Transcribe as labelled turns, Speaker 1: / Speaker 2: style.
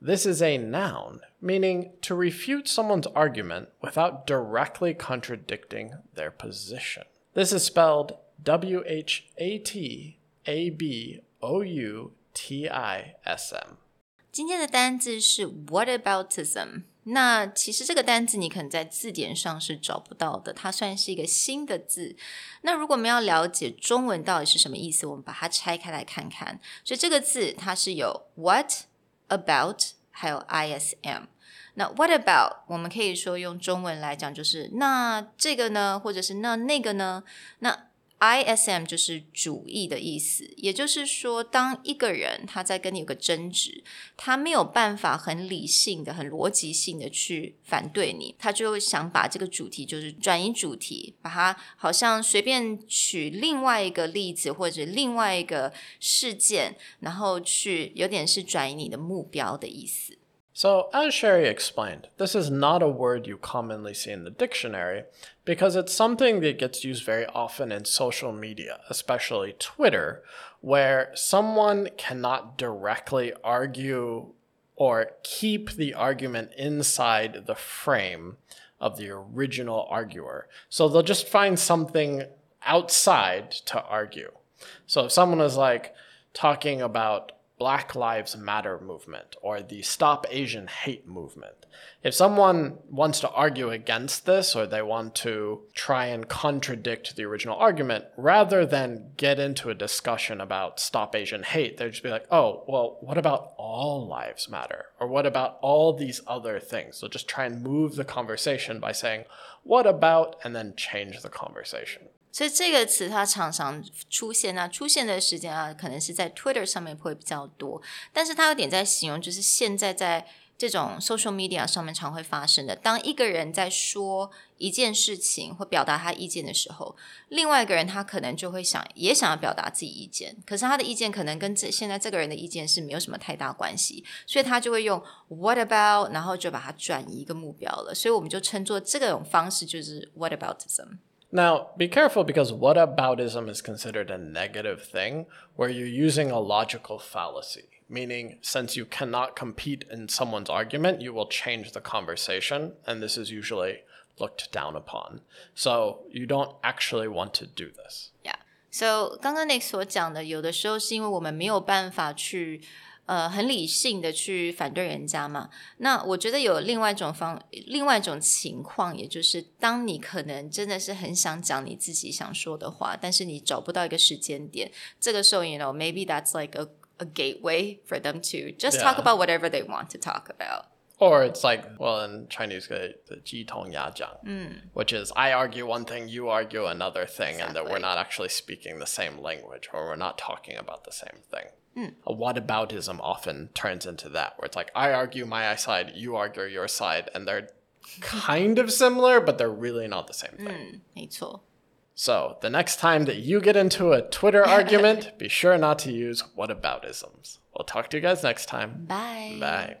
Speaker 1: This is a noun, meaning to refute someone's argument without directly contradicting their position. This is spelled W H A T A B O U T I S M.
Speaker 2: 今天的单字是 whataboutism。那其实这个单字你可能在字典上是找不到的，它算是一个新的字。那如果我们要了解中文到底是什么意思，我们把它拆开来看看。所以这个字它是有 what About 还有 ism。那 what about 我们可以说用中文来讲就是那这个呢，或者是那那个呢？那 ISM 就是主义的意思，也就是说，当一个人他在跟你有个争执，他没有办法很理性的、很逻辑性的去反对你，他就想把这个主题就是转移主题，把它好像随便取另外一个例子或者另外一个事件，然后去有点是转移你的目标的意思。
Speaker 1: So, as Sherry explained, this is not a word you commonly see in the dictionary because it's something that gets used very often in social media, especially Twitter, where someone cannot directly argue or keep the argument inside the frame of the original arguer. So they'll just find something outside to argue. So if someone is like talking about Black Lives Matter movement or the Stop Asian Hate movement. If someone wants to argue against this or they want to try and contradict the original argument, rather than get into a discussion about Stop Asian Hate, they'd just be like, oh, well, what about all lives matter? Or what about all these other things? They'll just try and move the conversation by saying, what about, and then change the conversation.
Speaker 2: 所以这个词它常常出现那，出现的时间啊，可能是在 Twitter 上面会比较多，但是它有点在形容，就是现在在这种 social media 上面常会发生的。当一个人在说一件事情或表达他意见的时候，另外一个人他可能就会想，也想要表达自己意见，可是他的意见可能跟这现在这个人的意见是没有什么太大关系，所以他就会用 What about，然后就把它转移一个目标了。所以我们就称作这种方式就是 Whataboutism。
Speaker 1: Now, be careful because whataboutism is considered a negative thing where you're using a logical fallacy, meaning since you cannot compete in someone's argument, you will change the conversation, and this is usually looked down upon. So you don't actually want to do this.
Speaker 2: Yeah. So 刚刚 Nick 所讲的，有的时候是因为我们没有办法去 呃很理性的去反对人家嘛。那我觉得有另外一种方，另外一种情况，也就是当你可能真的是很想讲你自己想说的话，但是你找不到一个时间点，这个时候，you know maybe that's like a a gateway for them to just talk about whatever they want to talk about.
Speaker 1: Or it's like, well, in Chinese, uh, the ji tong ya jiang, mm. which is I argue one thing, you argue another thing, exactly. and that we're not actually speaking the same language or we're not talking about the same thing. Mm. A whataboutism often turns into that, where it's like, I argue my side, you argue your side, and they're kind of similar, but they're really not the same thing.
Speaker 2: Mm,
Speaker 1: so, the next time that you get into a Twitter argument, be sure not to use whataboutisms. We'll talk to you guys next time.
Speaker 2: Bye.
Speaker 1: Bye.